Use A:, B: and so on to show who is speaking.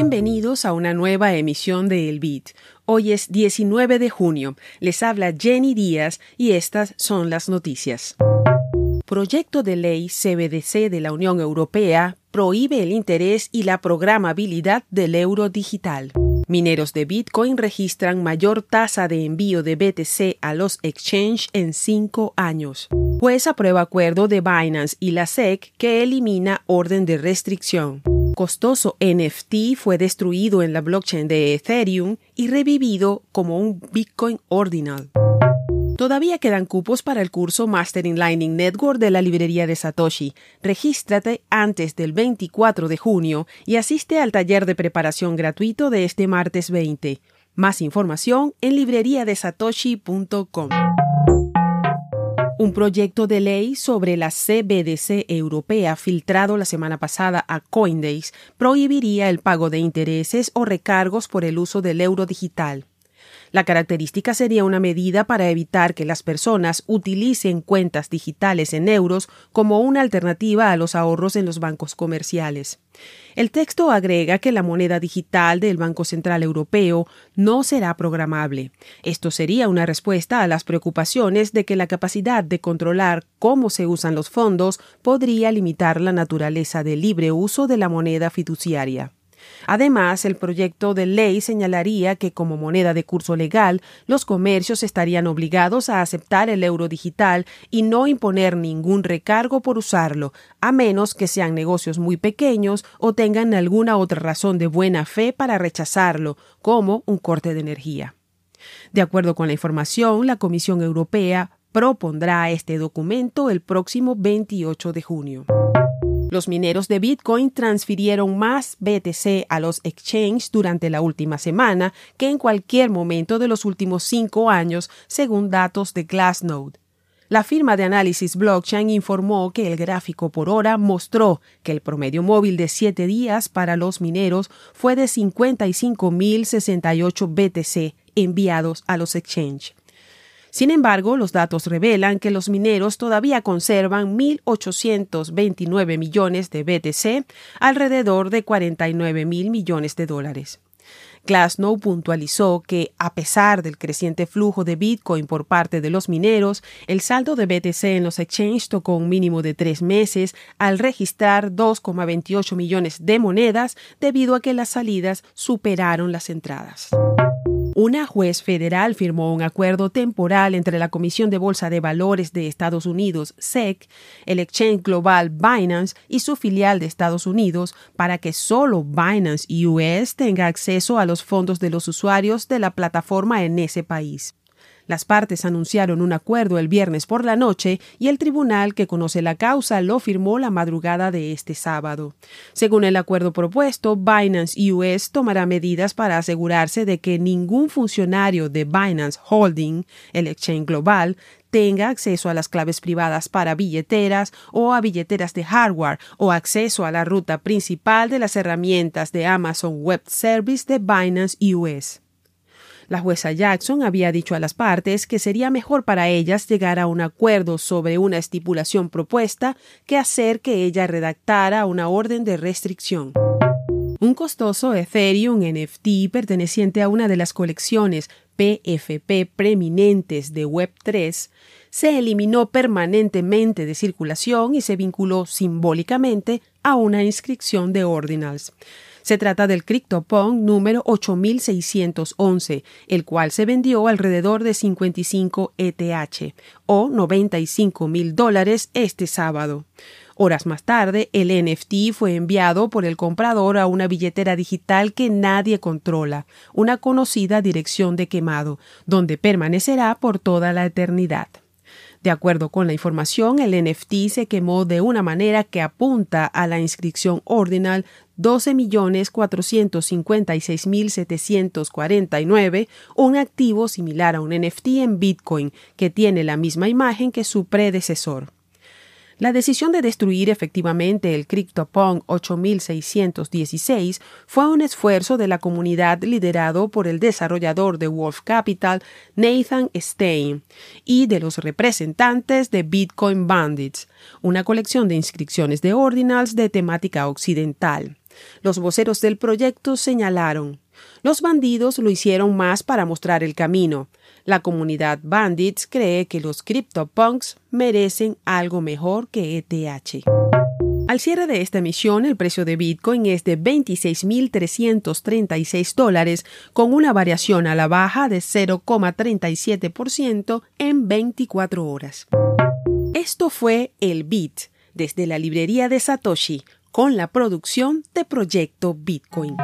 A: Bienvenidos a una nueva emisión de El Beat. Hoy es 19 de junio. Les habla Jenny Díaz y estas son las noticias. Proyecto de ley CBDC de la Unión Europea prohíbe el interés y la programabilidad del euro digital. Mineros de Bitcoin registran mayor tasa de envío de BTC a los exchange en cinco años. Juez aprueba acuerdo de Binance y la SEC que elimina orden de restricción costoso NFT fue destruido en la blockchain de Ethereum y revivido como un Bitcoin ordinal. Todavía quedan cupos para el curso Mastering Lightning Network de la librería de Satoshi. Regístrate antes del 24 de junio y asiste al taller de preparación gratuito de este martes 20. Más información en libreriadesatoshi.com. Un proyecto de ley sobre la CBDC europea filtrado la semana pasada a Coinbase prohibiría el pago de intereses o recargos por el uso del euro digital. La característica sería una medida para evitar que las personas utilicen cuentas digitales en euros como una alternativa a los ahorros en los bancos comerciales. El texto agrega que la moneda digital del Banco Central Europeo no será programable. Esto sería una respuesta a las preocupaciones de que la capacidad de controlar cómo se usan los fondos podría limitar la naturaleza del libre uso de la moneda fiduciaria. Además, el proyecto de ley señalaría que como moneda de curso legal, los comercios estarían obligados a aceptar el euro digital y no imponer ningún recargo por usarlo, a menos que sean negocios muy pequeños o tengan alguna otra razón de buena fe para rechazarlo, como un corte de energía. De acuerdo con la información, la Comisión Europea propondrá este documento el próximo 28 de junio. Los mineros de Bitcoin transfirieron más BTC a los exchanges durante la última semana que en cualquier momento de los últimos cinco años, según datos de Glassnode. La firma de análisis blockchain informó que el gráfico por hora mostró que el promedio móvil de siete días para los mineros fue de 55.068 BTC enviados a los exchanges. Sin embargo, los datos revelan que los mineros todavía conservan 1.829 millones de BTC, alrededor de 49 mil millones de dólares. Glassnow puntualizó que, a pesar del creciente flujo de Bitcoin por parte de los mineros, el saldo de BTC en los exchanges tocó un mínimo de tres meses al registrar 2,28 millones de monedas debido a que las salidas superaron las entradas una juez federal firmó un acuerdo temporal entre la Comisión de Bolsa de Valores de Estados Unidos, SEC, el exchange global Binance y su filial de Estados Unidos para que solo Binance US tenga acceso a los fondos de los usuarios de la plataforma en ese país. Las partes anunciaron un acuerdo el viernes por la noche y el tribunal que conoce la causa lo firmó la madrugada de este sábado. Según el acuerdo propuesto, Binance US tomará medidas para asegurarse de que ningún funcionario de Binance Holding, el exchange global, tenga acceso a las claves privadas para billeteras o a billeteras de hardware o acceso a la ruta principal de las herramientas de Amazon Web Service de Binance US. La jueza Jackson había dicho a las partes que sería mejor para ellas llegar a un acuerdo sobre una estipulación propuesta que hacer que ella redactara una orden de restricción. Un costoso Ethereum NFT perteneciente a una de las colecciones PFP preeminentes de Web3 se eliminó permanentemente de circulación y se vinculó simbólicamente a una inscripción de ordinals. Se trata del CryptoPunk número 8611, el cual se vendió alrededor de 55 ETH o 95 mil dólares este sábado. Horas más tarde, el NFT fue enviado por el comprador a una billetera digital que nadie controla, una conocida dirección de quemado, donde permanecerá por toda la eternidad. De acuerdo con la información, el NFT se quemó de una manera que apunta a la inscripción ordinal 12.456.749, un activo similar a un NFT en Bitcoin que tiene la misma imagen que su predecesor. La decisión de destruir efectivamente el CryptoPunk 8616 fue un esfuerzo de la comunidad liderado por el desarrollador de Wolf Capital, Nathan Stein, y de los representantes de Bitcoin Bandits, una colección de inscripciones de ordinals de temática occidental. Los voceros del proyecto señalaron los bandidos lo hicieron más para mostrar el camino. La comunidad Bandits cree que los CryptoPunks merecen algo mejor que ETH. Al cierre de esta emisión, el precio de Bitcoin es de 26.336 dólares, con una variación a la baja de 0,37% en 24 horas. Esto fue el Bit, desde la librería de Satoshi, con la producción de Proyecto Bitcoin.